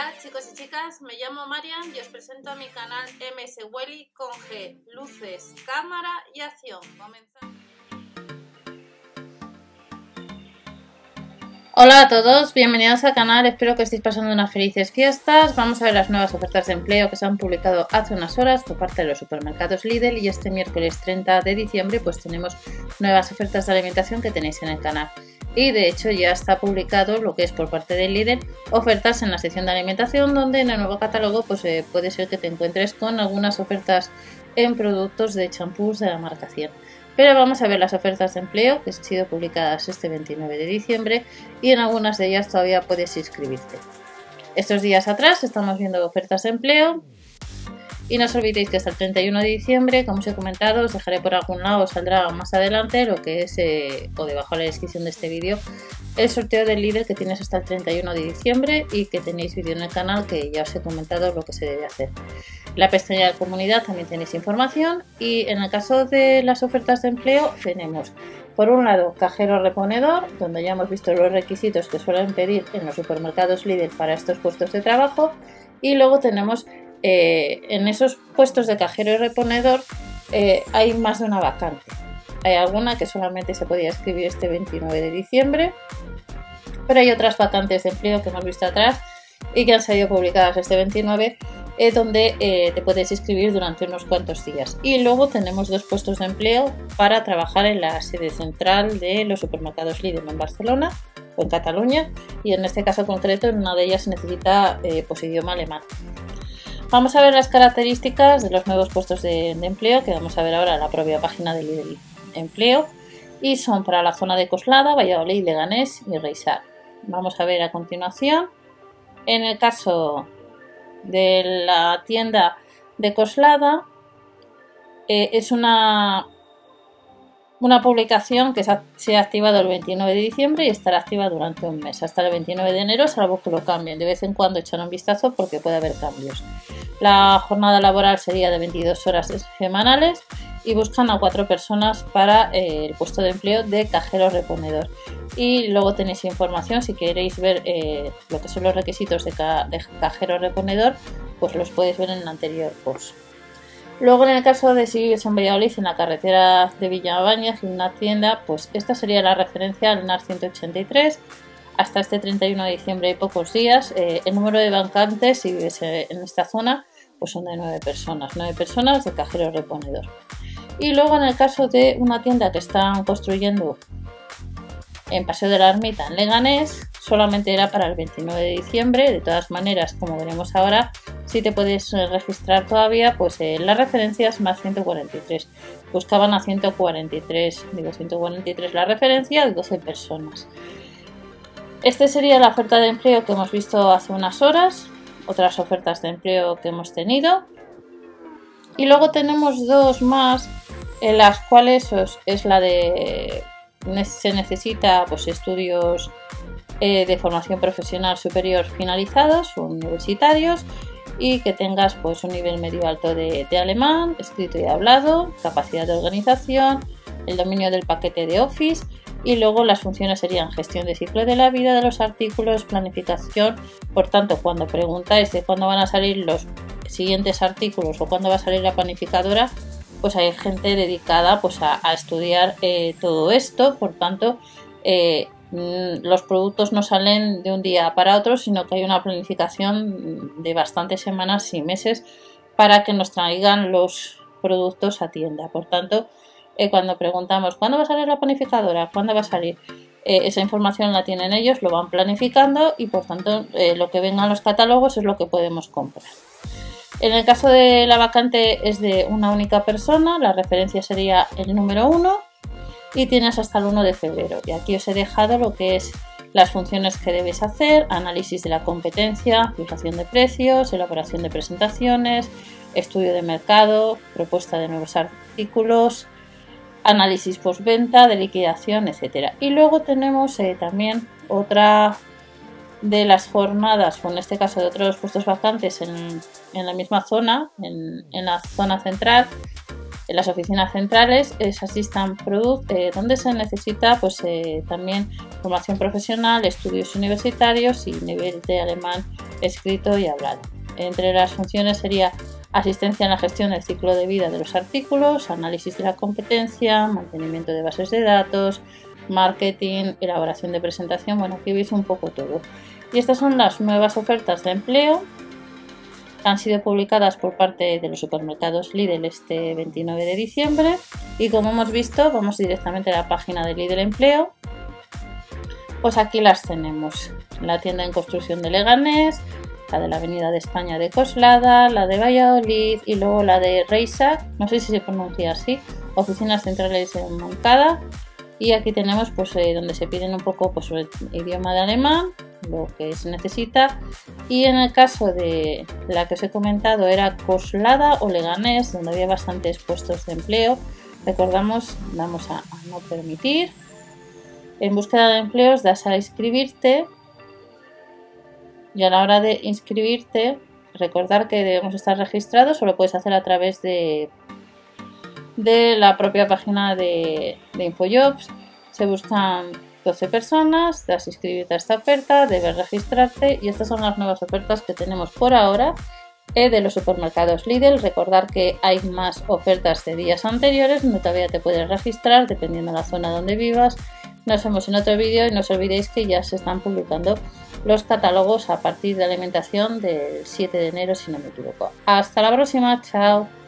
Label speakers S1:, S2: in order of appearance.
S1: Hola chicos y chicas, me llamo Marian y os presento a mi canal MS Welly con G, luces, cámara y acción. Hola a todos, bienvenidos al canal, espero que estéis pasando unas felices fiestas. Vamos a ver las nuevas ofertas de empleo que se han publicado hace unas horas por parte de los supermercados Lidl y este miércoles 30 de diciembre pues tenemos nuevas ofertas de alimentación que tenéis en el canal y de hecho ya está publicado lo que es por parte del líder ofertas en la sección de alimentación donde en el nuevo catálogo pues eh, puede ser que te encuentres con algunas ofertas en productos de champús de la marca 100 pero vamos a ver las ofertas de empleo que han sido publicadas este 29 de diciembre y en algunas de ellas todavía puedes inscribirte. Estos días atrás estamos viendo ofertas de empleo y no os olvidéis que hasta el 31 de diciembre, como os he comentado, os dejaré por algún lado, saldrá más adelante lo que es, eh, o debajo de la descripción de este vídeo, el sorteo del líder que tienes hasta el 31 de diciembre y que tenéis vídeo en el canal que ya os he comentado lo que se debe hacer. La pestaña de comunidad también tenéis información y en el caso de las ofertas de empleo tenemos por un lado cajero reponedor, donde ya hemos visto los requisitos que suelen pedir en los supermercados líder para estos puestos de trabajo y luego tenemos eh, en esos puestos de cajero y reponedor eh, hay más de una vacante. Hay alguna que solamente se podía escribir este 29 de diciembre, pero hay otras vacantes de empleo que hemos visto atrás y que han salido publicadas este 29 eh, donde te puedes inscribir durante unos cuantos días. Y luego tenemos dos puestos de empleo para trabajar en la sede central de los supermercados Lidl en Barcelona o en Cataluña y en este caso concreto en una de ellas se necesita pues, idioma alemán. Vamos a ver las características de los nuevos puestos de, empleo que vamos a ver ahora en la propia página del empleo y son para la zona de Coslada, Valladolid, Leganés y Reisar. Vamos a ver a continuación. En el caso de la tienda de Coslada, eh, es una una publicación que se ha activado el 29 de diciembre y estará activa durante un mes, hasta el 29 de enero, salvo que lo cambien. De vez en cuando echan un vistazo porque puede haber cambios. La jornada laboral sería de 22 horas semanales y buscan a cuatro personas para eh, el puesto de empleo de cajero reponedor. Y luego tenéis información si queréis ver eh, lo que son los requisitos de, cajero reponedor, pues los podéis ver en el anterior post. Luego, en el caso de si vives en Valladolid, en la carretera de Villabañas, en una tienda, pues esta sería la referencia al NAR 183. Hasta este 31 de diciembre hay pocos días. Eh, el número de vacantes, si vives en esta zona, pues son de 9 personas. 9 personas de cajero reponedor. Y luego, en el caso de una tienda que están construyendo en Paseo de la Ermita, en Leganés, solamente era para el 29 de diciembre. De todas maneras, como veremos ahora, si te puedes eh, registrar todavía, pues eh, las referencias más 143. Buscaban a 143, digo 143 la referencia de 12 personas. Este sería la oferta de empleo que hemos visto hace unas horas, otras ofertas de empleo que hemos tenido. Y luego tenemos dos más, en las cuales es la de se necesita pues estudios eh, de formación profesional superior finalizados o universitarios y que tengas pues un nivel medio alto de, alemán, escrito y hablado, capacidad de organización, el dominio del paquete de Office y luego las funciones serían gestión de ciclo de la vida de los artículos, planificación, por tanto cuando preguntáis de cuándo van a salir los siguientes artículos o cuándo va a salir la planificadora, pues hay gente dedicada pues a, estudiar eh, todo esto, por tanto eh, Mm, los productos no salen de un día para otro, sino que hay una planificación de bastantes semanas y meses para que nos traigan los productos a tienda. Por tanto, eh, cuando preguntamos cuándo va a salir la planificadora, cuándo va a salir, esa información la tienen ellos, lo van planificando y por tanto lo que venga en los catálogos es lo que podemos comprar. En el caso de la vacante es de una única persona, la referencia sería el número 1 y tienes hasta el 1 de febrero. Y aquí os he dejado lo que es las funciones que debes hacer, análisis de la competencia, fijación de precios, elaboración de presentaciones, estudio de mercado, propuesta de nuevos artículos, análisis postventa, de liquidación, etc. Y luego tenemos eh, también otra de las jornadas, o en este caso de otros puestos vacantes en, la misma zona, en, en la zona central, En las oficinas centrales es Assistant Product, eh, donde se necesita pues, eh, también formación profesional, estudios universitarios y nivel de alemán escrito y hablado. Entre las funciones sería asistencia en la gestión del ciclo de vida de los artículos, análisis de la competencia, mantenimiento de bases de datos, marketing, elaboración de presentación, bueno, aquí veis un poco todo. Y estas son las nuevas ofertas de empleo. Han sido publicadas por parte de los supermercados Lidl este 29 de diciembre. Y como hemos visto vamos directamente a la página de Lidl Empleo. Pues aquí las tenemos. La tienda en construcción de Leganés la de la Avenida de España de Coslada, la de Valladolid y luego la de Reisac, no sé si se pronuncia así, oficinas centrales en Moncada. Y aquí tenemos pues eh, donde se piden un poco pues el idioma de alemán, lo que se necesita. Y en el caso de la que os he comentado era Coslada o Leganés, donde había bastantes puestos de empleo. Recordamos, vamos a, no permitir. En búsqueda de empleos das a inscribirte y a la hora de inscribirte, recordar que debemos estar registrados o lo puedes hacer a través de, de la propia página de, de InfoJobs. Se buscan 12 personas, das inscribirte a esta oferta, debes registrarte y estas son las nuevas ofertas que tenemos por ahora eh, de los supermercados Lidl. Recordar que hay más ofertas de días anteriores donde todavía te puedes registrar dependiendo de la zona donde vivas. Nos vemos en otro vídeo y no os olvidéis que ya se están publicando los catálogos a partir de alimentación del 7 de enero, si no me equivoco. Hasta la próxima, chao.